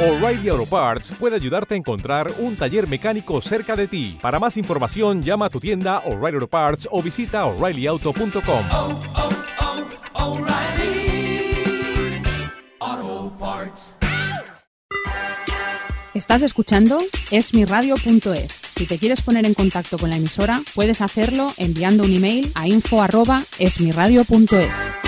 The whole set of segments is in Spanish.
O'Reilly Auto Parts puede ayudarte a encontrar un taller mecánico cerca de ti. Para más información, llama a tu tienda O'Reilly Auto Parts o visita oreillyauto.com. oh, oh, Parts. Estás escuchando esmiradio.es. Si te quieres poner en contacto con la emisora, puedes hacerlo enviando un email a info@esmiradio.es.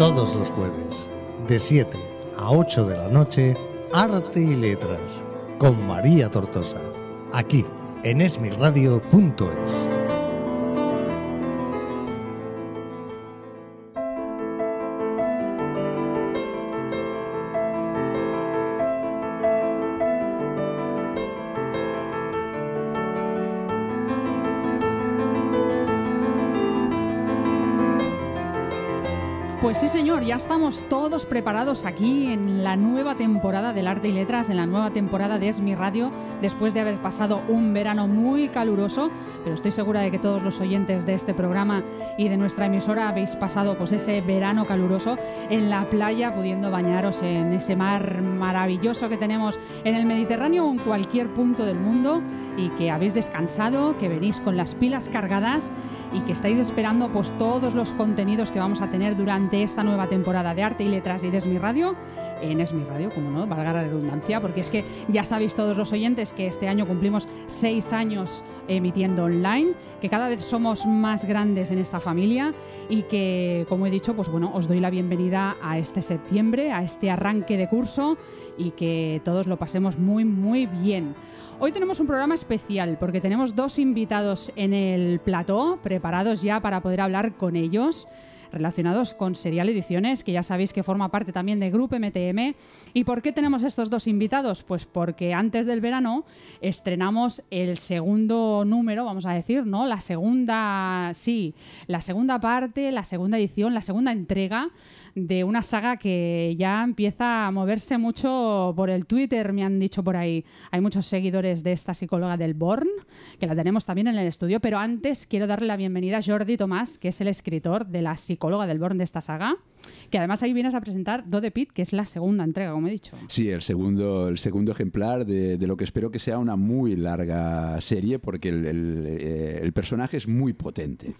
Todos los jueves, de 7 a 8 de la noche, Arte y Letras, con María Tortosa, aquí en esmirradio.es. ya estamos todos preparados aquí en la nueva temporada del Arte y Letras, en la nueva temporada de Esmi Radio, después de haber pasado un verano muy caluroso, pero estoy segura de que todos los oyentes de este programa y de nuestra emisora habéis pasado pues ese verano caluroso en la playa, pudiendo bañaros en ese mar maravilloso que tenemos en el Mediterráneo o en cualquier punto del mundo y que habéis descansado, que venís con las pilas cargadas y que estáis esperando pues todos los contenidos que vamos a tener durante esta nueva temporada de Arte y Letras y de Esmi Radio en Esmi Radio, como no, valga la redundancia, porque es que ya sabéis todos los oyentes que este año cumplimos seis años emitiendo online, que cada vez somos más grandes en esta familia y que, como he dicho, pues bueno, os doy la bienvenida a este septiembre, a este arranque de curso y que todos lo pasemos muy, muy bien. Hoy tenemos un programa especial porque tenemos dos invitados en el plató, preparados ya para poder hablar con ellos relacionados con Serial Ediciones, que ya sabéis que forma parte también de Grupo MTM. ¿Y por qué tenemos estos dos invitados? Pues porque antes del verano estrenamos el segundo número, vamos a decir, ¿no? La segunda, sí, la segunda parte, la segunda edición, la segunda entrega de una saga que ya empieza a moverse mucho por el Twitter, me han dicho por ahí. Hay muchos seguidores de esta psicóloga del Born, que la tenemos también en el estudio, pero antes quiero darle la bienvenida a Jordi Tomás, que es el escritor de la psicóloga del Born de esta saga, que además ahí vienes a presentar Do de Pit, que es la segunda entrega, como he dicho. Sí, el segundo, el segundo ejemplar de, de lo que espero que sea una muy larga serie, porque el, el, eh, el personaje es muy potente.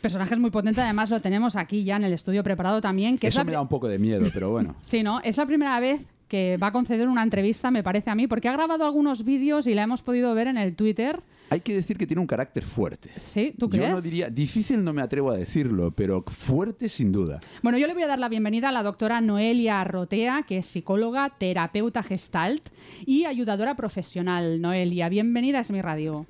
Personaje es muy potente, además lo tenemos aquí ya en el estudio preparado también. Que es Eso me da un poco de miedo, pero bueno. Sí, ¿no? Es la primera vez que va a conceder una entrevista, me parece a mí, porque ha grabado algunos vídeos y la hemos podido ver en el Twitter. Hay que decir que tiene un carácter fuerte. Sí, ¿tú Yo crees? no diría, difícil no me atrevo a decirlo, pero fuerte sin duda. Bueno, yo le voy a dar la bienvenida a la doctora Noelia Rotea, que es psicóloga, terapeuta gestalt y ayudadora profesional. Noelia, bienvenida a Es mi radio.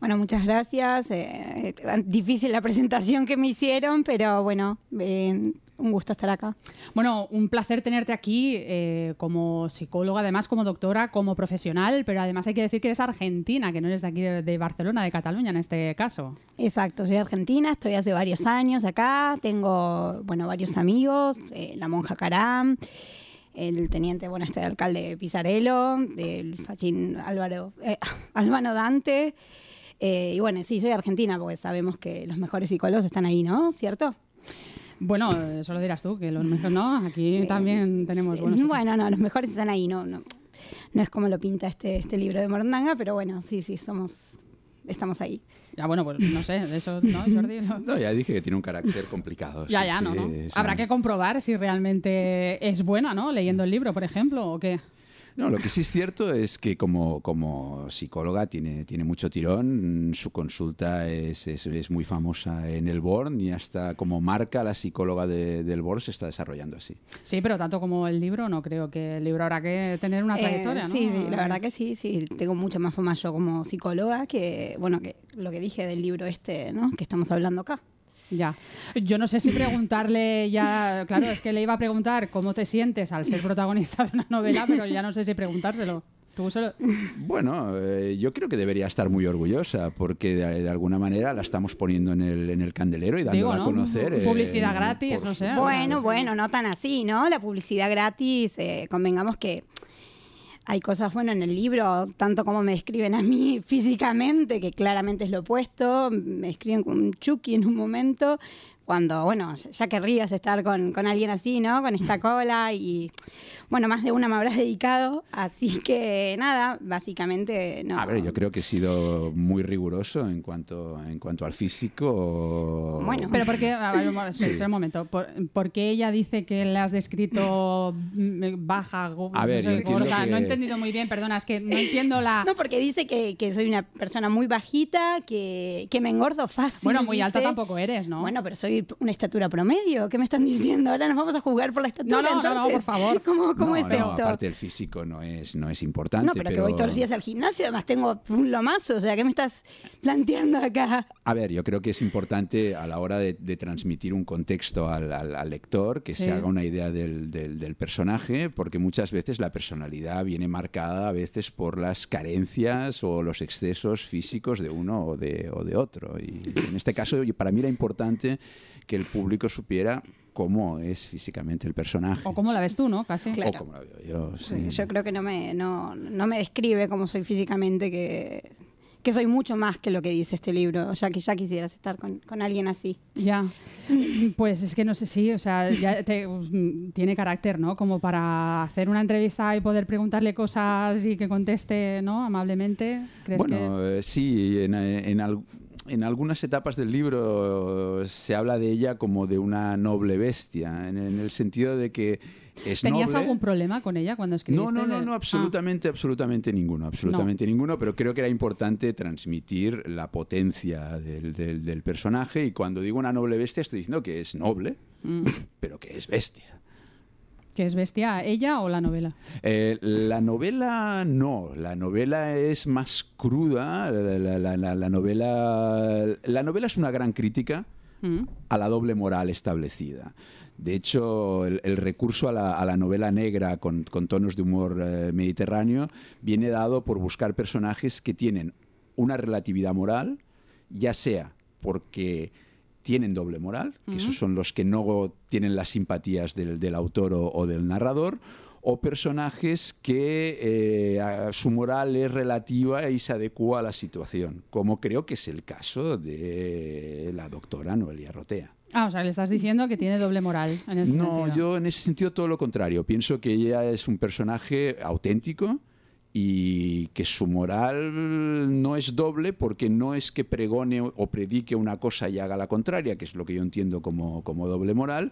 Bueno, muchas gracias. Eh, difícil la presentación que me hicieron, pero bueno, eh, un gusto estar acá. Bueno, un placer tenerte aquí eh, como psicóloga, además como doctora, como profesional, pero además hay que decir que eres argentina, que no eres de aquí de, de Barcelona, de Cataluña en este caso. Exacto, soy argentina, estoy hace varios años acá, tengo, bueno, varios amigos, eh, la monja Caram, el teniente, bueno, este alcalde Pizarello, el fachín Álvaro, eh, Albano Dante, y bueno, sí, soy argentina porque sabemos que los mejores psicólogos están ahí, ¿no? ¿Cierto? Bueno, eso lo dirás tú, que los mejores no, aquí también tenemos sí, buenos. Bueno, no, los mejores están ahí, no, no, no es como lo pinta este, este libro de Morondanga, pero bueno, sí, sí, somos, estamos ahí. Ya, bueno, pues no sé, de eso, ¿no, Jordi? No. No, ya dije que tiene un carácter complicado. Ya, sí, ya, sí, no, no. Habrá una- que comprobar si realmente es buena, ¿no? Leyendo el libro, por ejemplo, o qué. No, lo que sí es cierto es que como, como psicóloga tiene, tiene mucho tirón, su consulta es, es, es muy famosa en el Born y hasta como marca la psicóloga de- del Born se está desarrollando así. Sí, pero tanto como el libro, no creo que el libro habrá que tener una Eh, trayectoria, ¿no? Sí, sí, la verdad que sí, sí, tengo mucha más fama yo como psicóloga que, bueno, que lo que dije del libro este, ¿no? Que estamos hablando acá. Ya. Yo no sé si preguntarle ya. Claro, es que le iba a preguntar cómo te sientes al ser protagonista de una novela, pero ya no sé si preguntárselo. Tú se lo- Bueno, eh, yo creo que debería estar muy orgullosa porque de, de alguna manera la estamos poniendo en el, en el candelero y dándola Digo, a ¿no? conocer. eh, Publicidad gratis, por no sé. Bueno, bueno, no tan así, ¿no? La publicidad gratis, eh, convengamos que hay cosas, bueno, en el libro, tanto como me describen a mí físicamente, que claramente es lo opuesto, me describen como un chucky en un momento, cuando, bueno, ya querrías estar con, con alguien así, ¿no? Con esta cola y, bueno, más de una me habrás dedicado, así que nada, básicamente no. A ver, yo creo que he sido muy riguroso en cuanto, en cuanto al físico. Bueno. Pero porque, a ver, un un momento, ¿por, por qué ella dice que le has descrito mm, baja, go- A ver, no, sé, gorda? que- No he entendido muy bien, perdona, es que no entiendo la... No, porque dice que, que soy una persona muy bajita, que, que me engordo fácil. bueno, muy alta dice. tampoco eres, ¿no? Bueno, pero soy una estatura promedio. ¿Qué me están diciendo? Ahora nos vamos a jugar por la estatura. No, no, no, no, entonces, por favor. ¿Cómo, cómo no, es no, esto? aparte el físico no es, no es importante. no, pero, que voy todos los días al gimnasio, además tengo un lomazo. O sea, ¿qué me estás planteando acá? A ver, yo creo que es importante a la hora de, de transmitir un contexto al, al- al lector que Sí. se haga una idea del, del- del personaje, porque muchas veces la personalidad viene marcada a veces por las carencias o los excesos físicos de uno o de, o de otro. Y en este caso, para mí era importante que el público supiera cómo es físicamente el personaje. O cómo la ves tú, ¿no? Casi. Claro. O cómo la veo yo. Sí, sí. Yo creo que no me, no, no me describe cómo soy físicamente, que, que soy mucho más que lo que dice este libro. O sea, que ya quisieras estar con, con alguien así. Ya. Pues es que no sé si, o sea, ya te- tiene carácter, ¿no? Como para hacer una entrevista y poder preguntarle cosas y que conteste, ¿no? Amablemente. ¿Crees que...? Bueno, eh, sí, en, en al- en algunas etapas del libro se habla de ella como de una noble bestia, en, en el sentido de que es ¿Tenías noble. algún problema con ella cuando escribiste? No, no, no, de- no, Ah. absolutamente, absolutamente ninguno, absolutamente ninguno, pero creo que era importante transmitir la potencia del, del- del personaje y cuando digo una noble bestia estoy diciendo que es noble, Mm. pero que es bestia. ¿Que es bestia ella o la novela? Eh, la novela no, la novela es más cruda, la, la- la- la- la novela, la novela es una gran crítica Mm. a la doble moral establecida. De hecho, el, el recurso a la, a la novela negra con, con tonos de humor eh, mediterráneo viene dado por buscar personajes que tienen una relatividad moral, ya sea porque tienen doble moral, que esos son los que no tienen las simpatías del, del autor o, o del narrador, o personajes que eh, a- su moral es relativa y se adecua a la situación, como creo que es el caso de la doctora Noelia Rotea. Ah, o sea, le estás diciendo que tiene doble moral. En ese No, sentido. yo en ese sentido todo lo contrario. Pienso que ella es un personaje auténtico y que su moral no es doble porque no es que pregone o predique una cosa y haga la contraria, que es lo que yo entiendo como, como doble moral.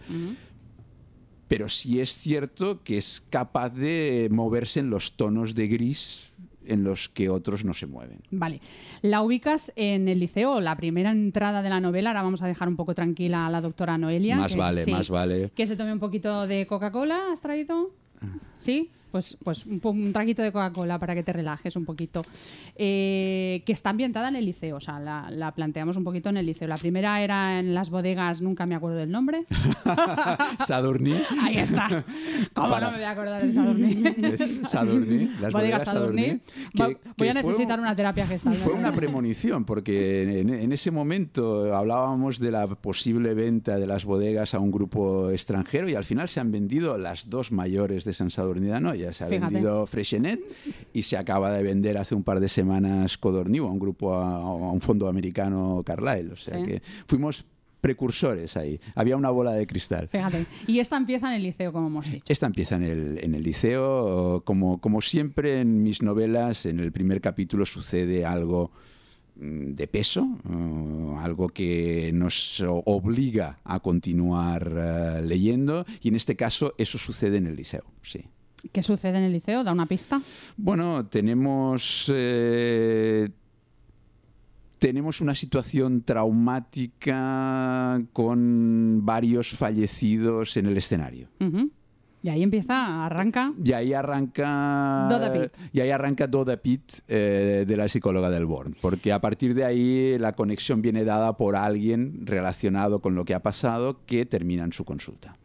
Pero sí es cierto que es capaz de moverse en los tonos de gris en los que otros no se mueven. Vale. La ubicas en el liceo, la primera entrada de la novela. Ahora vamos a dejar un poco tranquila a la doctora Noelia. Más que- vale, sí. más vale. Que se tome un poquito de Coca-Cola, ¿has traído? ¿Sí? Pues, pues un, un traguito de Coca-Cola para que te relajes un poquito. Eh, que está ambientada en el liceo, o sea, la, la planteamos un poquito en el liceo. La primera era en las bodegas, nunca me acuerdo del nombre. Sadurní. Ahí está. ¿Cómo Para- no me voy a acordar del Sadurní? Sadurní, las Bodegas bodegas Sadurní. Sadurní, Va- que- Voy que a necesitar un- una terapia gestal. Fue una premonición, porque en, en ese momento hablábamos de la posible venta de las bodegas a un grupo extranjero y al final se han vendido las dos mayores de San Sadurní Anoia. Se ha Fíjate. vendido Freshenet y se acaba de vender hace un par de semanas Codorniu a un grupo, a, a un fondo americano Carlyle. O sea Sí. que fuimos precursores ahí. Había una bola de cristal. Fíjate. Y esta empieza en el liceo, como hemos dicho. Esta empieza en el, en el liceo. Como, como siempre en mis novelas, en el primer capítulo sucede algo mm, de peso, eh, algo que nos obliga a continuar eh, leyendo y en este caso eso sucede en el liceo, sí. ¿Qué sucede en el liceo? ¿Da una pista? Bueno, tenemos eh, tenemos una situación traumática con varios fallecidos en el escenario. Y ahí empieza, arranca. Y ahí arranca. Doda Pitt. Y ahí arranca Doda Pitt eh, de la psicóloga del Born. Porque a partir de ahí la conexión viene dada por alguien relacionado con lo que ha pasado que termina en su consulta.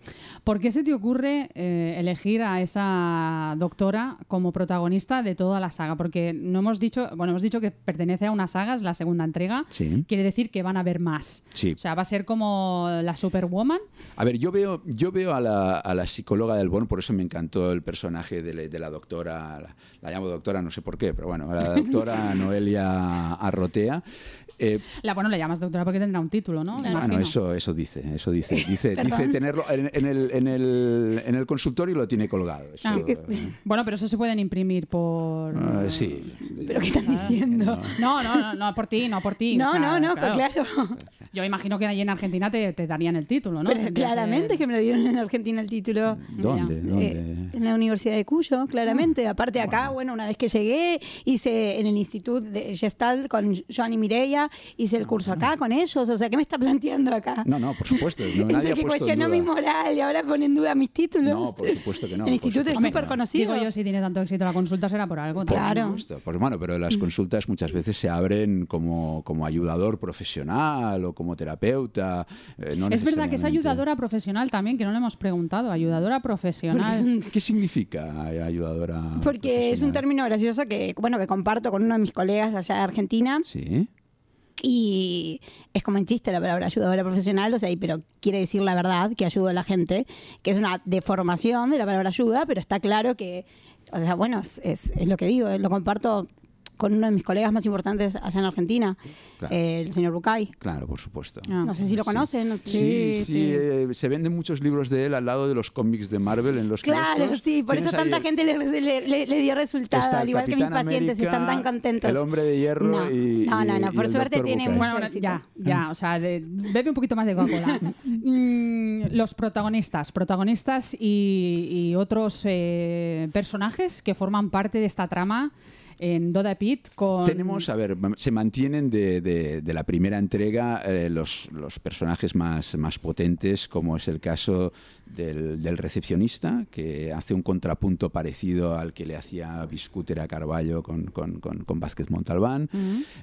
¿Por qué se te ocurre eh, elegir a esa doctora como protagonista de toda la saga? Porque no hemos dicho, bueno, hemos dicho que pertenece a una saga, es la segunda entrega. Sí. Quiere decir que van a haber más. Sí. O sea, va a ser como la Superwoman. A ver, yo veo, yo veo a, la, a la psicóloga del Born, por eso me encantó el personaje de, la- de la doctora, la, la llamo doctora, no sé por qué, pero bueno, la doctora Noelia Arrotea. Eh, La, bueno, le llamas doctora porque tendrá un título, ¿no? Me Ah, eso, eso dice, eso dice, dice, dice tenerlo en, en el, en, el, en el consultorio lo tiene colgado. Eso, Ah. eh, Bueno, pero eso se pueden imprimir por... ah, sí. ¿Pero qué están diciendo? No, no, no, no por ti, no por ti. No, o sea, no, no, claro. Yo imagino que allí en Argentina te, te darían el título, ¿no? Pero claramente ser- que me lo dieron en Argentina el título. ¿Dónde? Eh, ¿Dónde? Eh, en la Universidad de Cuyo, claramente. Aparte acá, bueno. una vez que llegué, hice en el Instituto de Gestalt con Joan y Mireia, hice el curso acá con ellos. O sea, ¿qué me está planteando acá? No, no, por supuesto. No, nadie ha que puesto en cuestionó duda. mi moral y ahora pone en duda mis títulos. No, por supuesto que no, El instituto es súper no. conocido. Digo yo, si tiene tanto éxito la consulta será por algo. Por Claro. supuesto. Pues bueno, pero las consultas muchas veces se abren como, como ayudador profesional o como terapeuta. eh, no es verdad que es ayudadora profesional también, que no le hemos preguntado. Ayudadora profesional. ¿Qué significa ayudadora? Porque es un término gracioso que, bueno, que comparto con uno de mis colegas allá de Argentina. Sí. Y es como en chiste la palabra ayudadora profesional, o sea, y- pero quiere decir la verdad, que ayudo a la gente, que es una deformación de la palabra ayuda, pero está claro que, o sea, bueno, es, es- lo que digo, lo comparto con uno de mis colegas más importantes allá en Argentina, Claro. eh, el señor Bucay. Claro, por supuesto. Ah. No sé si lo conocen. ¿no? Sí, Sí, sí, sí. eh, se venden muchos libros de él al lado de los cómics de Marvel en los Claro, kioscos. sí, por eso ahí tanta gente le, le- le- le dio resultado, al igual que mis pacientes América, están tan contentos. El hombre de hierro No, y. no, no, no, por suerte tiene Bucay. mucho Bueno, bueno, ya, ya, o sea, de- bebe un poquito más de Coca-Cola. Mm, los protagonistas, protagonistas y, y otros eh, personajes que forman parte de esta trama en Doda Pit con... Tenemos, a ver, se mantienen de, de- la primera entrega eh, los, los personajes más, más potentes, como es el caso del, del recepcionista, que hace un contrapunto parecido al que le hacía Biscúter a Carballo con, con, con- con Vázquez Montalbán.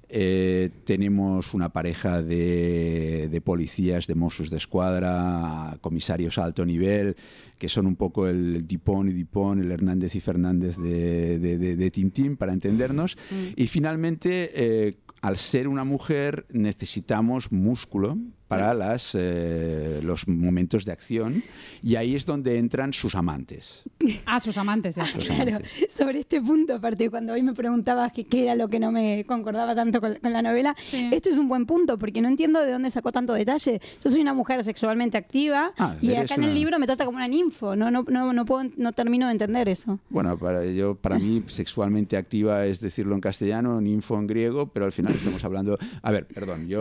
Eh, tenemos una pareja de, de policías, de Mossos de Escuadra, comisarios a alto nivel, que son un poco el Dipón y Dipón, el Hernández y Fernández de, de, de- de Tintín, para entendernos. Y finalmente, eh, al ser una mujer, necesitamos músculo para las, eh, los momentos de acción y ahí es donde entran sus amantes. Ah, sus amantes, ya. Sus Claro, amantes. sobre este punto, aparte, cuando hoy me preguntabas que- qué era lo que no me concordaba tanto con, con la novela, Sí. este es un buen punto, porque no entiendo de dónde sacó tanto detalle. Yo soy una mujer sexualmente activa Ah, y acá en el una- libro me trata como una ninfo. No, no, no, no, puedo, no termino de entender eso. Bueno, para, yo, para mí sexualmente activa es decirlo en castellano, ninfo en griego, pero al final estamos hablando... A ver, perdón, yo,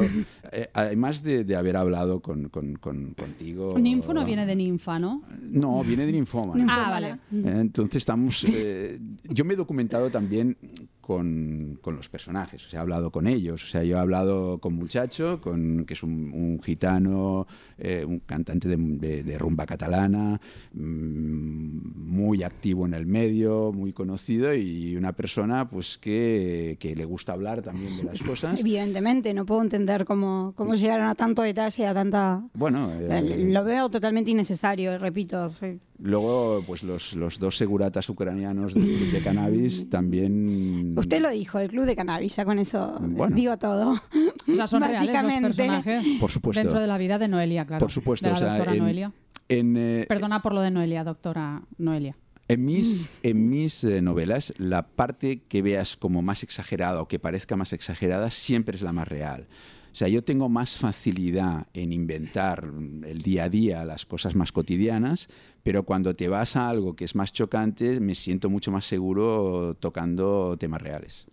eh, además de, de haber hablado con, con- con- contigo... Ninfo no viene de ninfa, ¿no? No, viene de ninfoma. Ah, vale. Entonces estamos. eh, yo me he documentado también con, con los personajes, o sea, he hablado con ellos. O sea, yo he hablado con Muchacho, con, que es un, un gitano, eh, un cantante de, de- de rumba catalana, mm, muy activo en el medio, muy conocido y una persona pues que, que le gusta hablar también de las cosas. Evidentemente, no puedo entender cómo, cómo llegaron a tanto detalle, a tanta... Bueno, eh, Lo veo totalmente innecesario, repito. soy- luego pues los, los dos seguratas ucranianos del club de cannabis también... Usted lo dijo, el club de cannabis, ya con eso eh, Bueno. digo todo. O sea, son reales los personajes Por supuesto. dentro de la vida de Noelia, claro. Por supuesto, De la o sea, doctora en- Noelia. En, eh, Perdona por lo de Noelia, doctora Noelia. en mis, en mis eh, novelas, la parte que veas como más exagerada o que parezca más exagerada siempre es la más real. O sea, yo tengo más facilidad en inventar el día a día las cosas más cotidianas, pero cuando te vas a algo que es más chocante, me siento mucho más seguro tocando temas reales.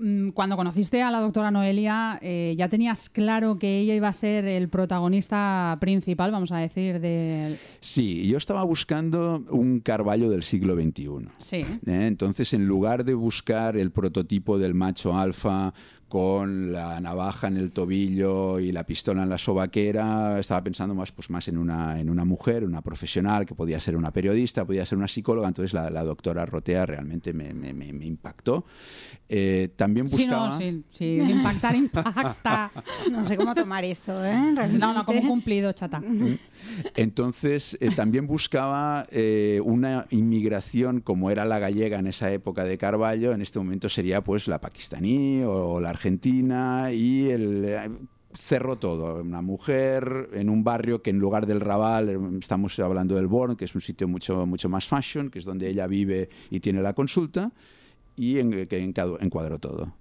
Mm, Cuando conociste a la doctora Noelia, eh, ¿ya tenías claro que ella iba a ser el protagonista principal, vamos a decir, del... Sí, yo estaba buscando un Carballo del siglo XXI. Sí. ¿eh? Entonces, en lugar de buscar el prototipo del macho alfa con la navaja en el tobillo y la pistola en la sobaquera, estaba pensando más, pues, más en, una, en una mujer, una profesional, que podía ser una periodista, podía ser una psicóloga, entonces la, la doctora Rotea realmente me, me- me- me impactó. Eh, también Sí, buscaba... no, sí, sí, impactar impacta. No sé cómo tomar eso, ¿eh? No, no, como cumplido, chata. Entonces, eh, también buscaba eh, una inmigración como era la gallega en esa época de Carballo, en este momento sería pues la pakistaní o la argentina y el... eh, cerró todo, una mujer en un barrio que en lugar del Raval, eh, estamos hablando del Born, que es un sitio mucho, mucho más fashion, que es donde ella vive y tiene la consulta, y en, que encadu- encuadró todo.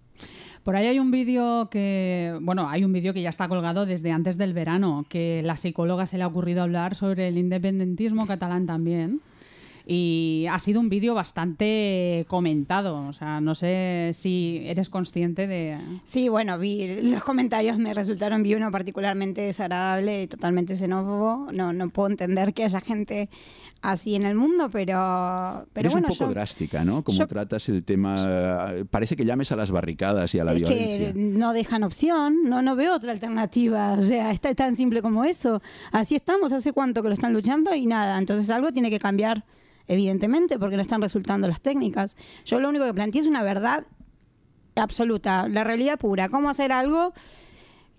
Por ahí hay un vídeo que, bueno, hay un vídeo que ya está colgado desde antes del verano, que la psicóloga se le ha ocurrido hablar sobre el independentismo catalán también. Y ha sido un vídeo bastante comentado. O sea, no sé si eres consciente de. Sí, bueno, vi los comentarios, me resultaron, vi uno particularmente desagradable y totalmente xenófobo. No, no puedo entender que haya gente así en el mundo, pero, pero Eres bueno, un poco yo- drástica, ¿no? Como yo- tratas el tema... Parece que llames a las barricadas y a la es violencia. que no dejan opción, no, no veo otra alternativa. O sea, está tan simple como eso. Así estamos, hace cuánto que lo están luchando y nada. Entonces algo tiene que cambiar, evidentemente, porque no están resultando las técnicas. Yo lo único que planteé es una verdad absoluta, la realidad pura. ¿Cómo hacer algo?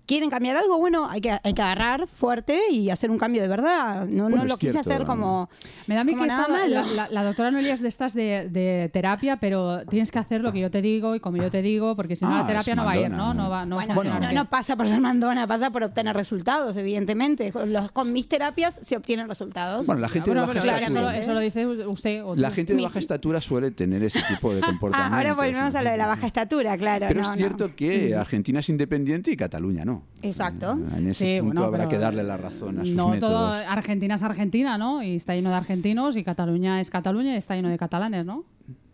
¿Quieren cambiar algo? Bueno, hay que, hay que agarrar fuerte y hacer un cambio de verdad. No, Bueno, no lo quise cierto. hacer como. Me da a mí que esta- la, la- la doctora Noelia es de estas de, de terapia, pero tienes que hacer lo que yo te digo y como yo te digo, porque si no Ah, la terapia no va a ir. ¿no? No va, no Bueno, funcionar no, no pasa por ser mandona, pasa por obtener resultados, evidentemente. Con, los- con mis terapias se obtienen resultados. Bueno, la gente Bueno, de baja claro, eso, estatura... eso lo dice usted. o La gente de Mi- baja estatura suele tener ese tipo de comportamientos. Ah, ahora volvemos a lo de la baja estatura, claro. Pero no, es no. cierto que Argentina es independiente y Cataluña no. Exacto. En ese Sí, punto bueno, habrá que darle la razón a sus no todo. Argentina es Argentina, ¿no? Y está lleno de argentinos y Cataluña es Cataluña y está lleno de catalanes, ¿no?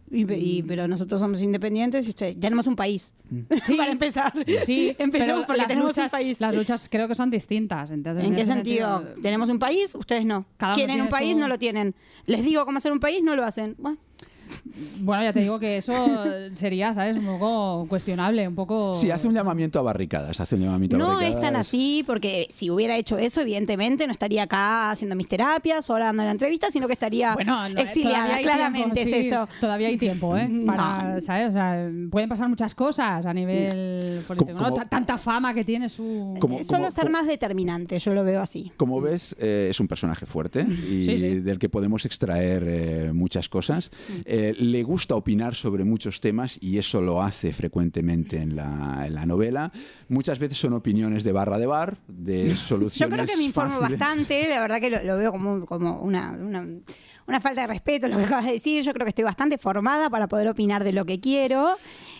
Y, y- pero nosotros somos independientes y usted, tenemos un país. Para empezar. Sí, empecemos pero porque las tenemos luchas, un país. Las luchas creo que son distintas. Entonces, ¿En qué sentido? ¿Tenemos un país? Ustedes no. Cada uno ¿Quieren tiene un país? su- No lo tienen. Les digo cómo hacer un país, no lo hacen. Bueno, Bueno, ya te digo que eso sería, ¿sabes? Un poco cuestionable, un poco... Sí, hace un llamamiento a barricadas. Hace un llamamiento a no barricadas. es tan así, porque si hubiera hecho eso, evidentemente no estaría acá haciendo mis terapias o ahora dando la entrevista, sino que estaría Bueno, no, exiliada. Claramente tiempo, es sí, eso. Todavía hay tiempo, ¿eh? No. Para, ¿sabes? O sea, pueden pasar muchas cosas a nivel político, ¿no? como- Tanta fama que tiene su... Como- Solo como- ser más determinante, yo lo veo así. Como ves, eh, es un personaje fuerte y Sí, sí. del que podemos extraer eh, muchas cosas. Eh, le gusta opinar sobre muchos temas y eso lo hace frecuentemente en la, en la novela. Muchas veces son opiniones de barra de bar, de Yo soluciones creo que me informo fáciles. bastante, la verdad que lo, lo veo como, como una, una, una falta de respeto lo que acabas de decir. Yo creo que estoy bastante formada para poder opinar de lo que quiero,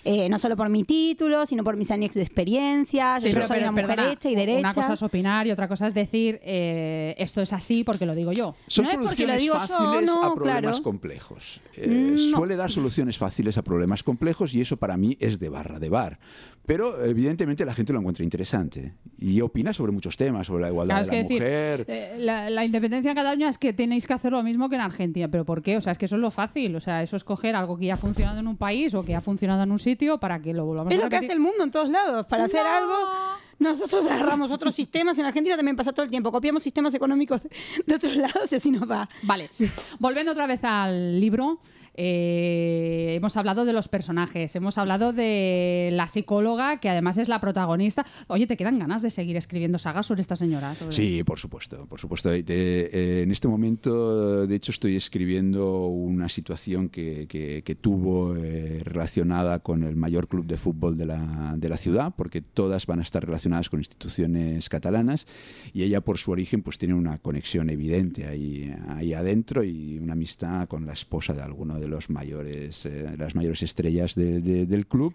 eh, no solo por mi título, sino por mis años de experiencia. Sí, yo pero- soy pero, una mujer perdona, hecha y derecha. Una cosa es opinar y otra cosa es decir eh, esto es así porque lo digo yo. Son No es porque soluciones lo digo yo, fáciles no, a problemas claro. complejos. Eh, No. Suele dar soluciones fáciles a problemas complejos y eso para mí es de barra de bar. Pero evidentemente la gente lo encuentra interesante y opina sobre muchos temas, sobre la igualdad Claro, de la decir, mujer. eh, la, la independencia en Cataluña es que tenéis que hacer lo mismo que en Argentina. ¿Pero por qué? O sea, es que eso es lo fácil. O sea, eso es coger algo que ya ha funcionado en un país o que ha funcionado en un sitio para que lo volvamos Es a lo que repetir. hace el mundo en todos lados. Para hacer algo, nosotros agarramos otros sistemas. En Argentina también pasa todo el tiempo. Copiamos sistemas económicos de otros lados y así nos va. Vale, volviendo otra vez al libro, eh, hemos hablado de los personajes, hemos hablado de la psicóloga, que además es la protagonista. Oye, ¿te quedan ganas de seguir escribiendo sagas sobre esta señora? Sobre- Sí, por supuesto, por supuesto. Eh, eh, en este momento, de hecho, estoy escribiendo una situación que, que- que tuvo eh, relacionada con el mayor club de fútbol de la, de la ciudad, porque todas van a estar relacionadas con instituciones catalanas y ella, por su origen, pues tiene una conexión evidente ahí, ahí adentro y una amistad con la esposa de alguno de los mayores, eh, las mayores estrellas de- de- del club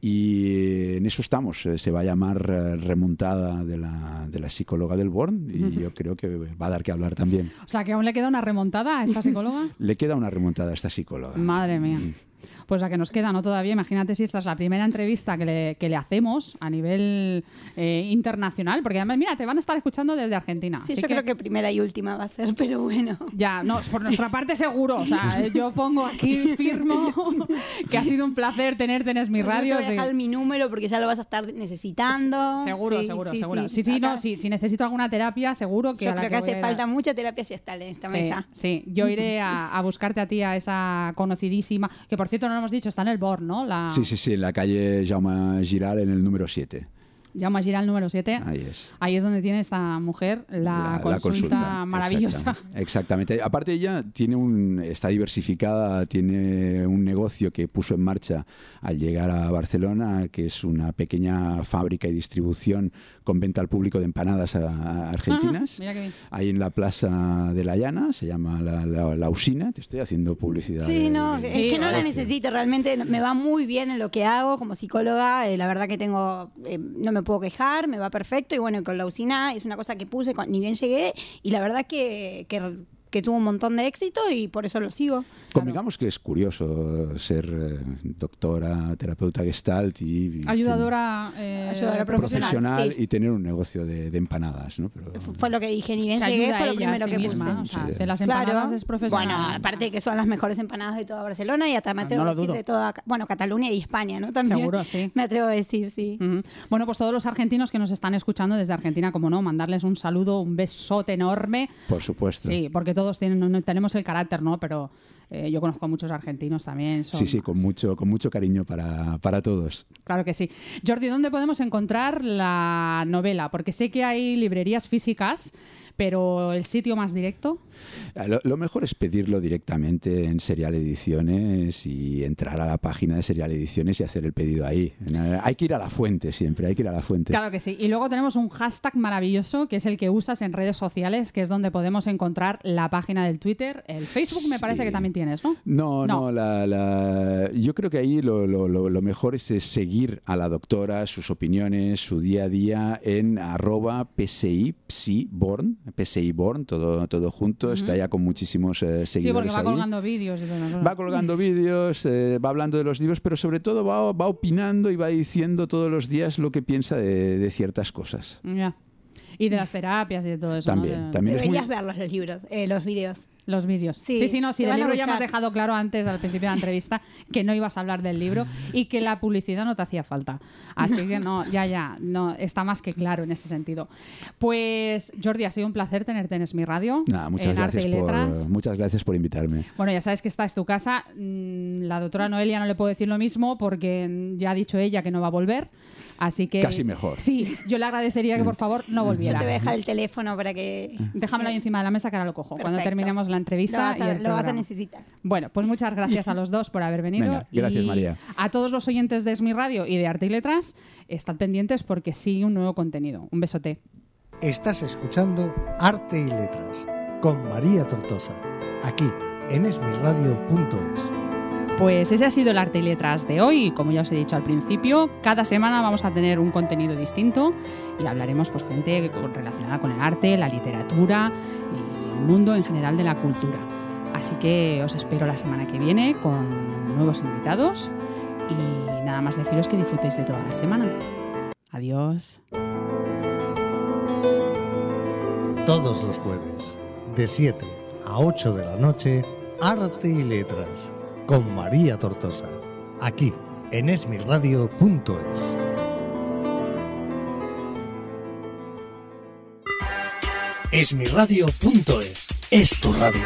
y en eso estamos. Eh, Se va a llamar eh, Remontada de la, de la psicóloga del Born y yo creo que va a dar que hablar también. O sea, que aún le queda una remontada a esta psicóloga. Le queda una remontada a esta psicóloga. Madre mía. Pues la que nos queda, ¿no? Todavía, imagínate si esta es la primera entrevista que le, que le hacemos a nivel eh, internacional, porque además, mira, te van a estar escuchando desde Argentina. Sí, así yo creo que primera y última va a ser, pero bueno. Ya, no, por nuestra parte seguro. O sea, yo pongo aquí, firmo, que ha sido un placer tenerte en mi radio. te voy a sí. dejar mi número porque ya lo vas a estar necesitando. Seguro, Sí, seguro, sí, seguro. sí. Sí, no, si necesito alguna terapia, seguro que Yo a la creo que hace a- falta mucha terapia gestal en esta mesa. sí, yo iré a, a buscarte a ti, a esa conocidísima, que por cierto no lo hemos dicho, está en el Born, ¿no? La Sí, sí, sí, en la calle Jaume Giral, en el número 7. Jaume Giral número 7. Ahí es. Ahí es donde tiene esta mujer la, consulta, maravillosa. Exactamente, exactamente. Aparte ella tiene un, está diversificada, tiene un negocio que puso en marcha al llegar a Barcelona, que es una pequeña fábrica y distribución con venta al público de empanadas a- a argentinas. Ah, mira qué bien. Ahí en la plaza de la Llana, se llama la, la- la usina. Te estoy haciendo publicidad. Sí, de- no, de- es Sí, que no la necesito, realmente me va muy bien en lo que hago como psicóloga, eh, la verdad que tengo, eh, no me puedo quejar, me va perfecto y bueno, con la usina es una cosa que puse cuando, ni bien llegué y la verdad que, que, que tuvo un montón de éxito y por eso lo sigo. Convengamos que es curioso ser eh, doctora, terapeuta gestalt y... Ayudadora, eh, Ayudadora profesional, profesional sí. y tener un negocio de, de empanadas, ¿no? Pero, Fue lo que dije, ni bien se llegué, fue lo primero sí que misma. puse. O sea, Sí. hacer las empanadas Claro. es profesional. Bueno, aparte de que son las mejores empanadas de toda Barcelona y hasta me No atrevo lo a decir dudo. de toda, bueno, Cataluña y España, ¿no? También. Seguro, sí. Me atrevo a decir, sí. Ujú. Bueno, pues todos los argentinos que nos están escuchando desde Argentina, como no, mandarles un saludo, un besote enorme. por supuesto. Sí, porque todos tienen, tenemos el carácter, ¿no? Pero eh, yo conozco a muchos argentinos también. son Sí, sí, con mucho, con mucho cariño para, para todos. Claro que sí. Jordi, ¿dónde podemos encontrar la novela? Porque sé que hay librerías físicas, pero el sitio más directo. Eh, Lo, lo mejor es pedirlo directamente en Serial Ediciones y entrar a la página de Serial Ediciones y hacer el pedido ahí. Eh, Hay que ir a la fuente siempre, hay que ir a la fuente. Claro que sí. Y luego tenemos un hashtag maravilloso que es el que usas en redes sociales, que es donde podemos encontrar la página del Twitter. El Facebook me parece que también tienes, ¿no? No, No. no, la- la- yo creo que ahí lo, lo- lo- lo mejor es, seguir a la doctora, sus opiniones, su día a día en arroba PSI, PSIborn, PSIborn, todo, todo junto, está ya con muchísimos eh, Sí, seguidores porque va ahí. colgando vídeos y todo. Va colgando vídeos, eh, va hablando de los libros, pero sobre todo va, va opinando y va diciendo todos los días lo que piensa de, de ciertas cosas. Ya. Y de las terapias y de todo eso. ¿no? También, De- también es muy, Deberías verlos los libros, eh, los vídeos. Los vídeos. Sí, Sí, sí, no, sí, del libro ya me has dejado claro antes, al principio de la entrevista, que no ibas a hablar del libro y que la publicidad no te hacía falta. Así que no, ya, ya, no, está más que claro en ese sentido. Pues, Jordi, ha sido un placer tenerte en Es mi Radio. Nada, muchas en gracias, Arte y Letras. por, muchas gracias por invitarme. Bueno, ya sabes que esta es tu casa. Mm, La doctora Noelia no le puedo decir lo mismo porque ya ha dicho ella que no va a volver. Así que. Casi mejor. Sí, yo le agradecería que por favor no Yo volviera. te voy a dejar el teléfono para que... Déjamelo ahí encima de la mesa que ahora lo cojo. Cuando terminemos la entrevista. Lo vas a, y el lo vas a programa. necesitar. Bueno, pues muchas gracias a los dos por haber venido. Venga, gracias, Y María. A todos los oyentes de Esmi Radio y de Arte y Letras, estad pendientes porque sigue un nuevo contenido. Un besote. Estás escuchando Arte y Letras con María Tortosa, aquí en esmirradio.es. Pues ese ha sido el Arte y Letras de hoy. Como ya os he dicho al principio, cada semana vamos a tener un contenido distinto y hablaremos pues gente relacionada con el arte, la literatura y el mundo en general de la cultura. Así que os espero la semana que viene con nuevos invitados y nada más deciros que disfrutéis de toda la semana. Adiós. Todos los jueves, de 7 a 8 de la noche, Arte y Letras con María Tortosa, aquí en esmirradio.es. Esmirradio.es es tu radio.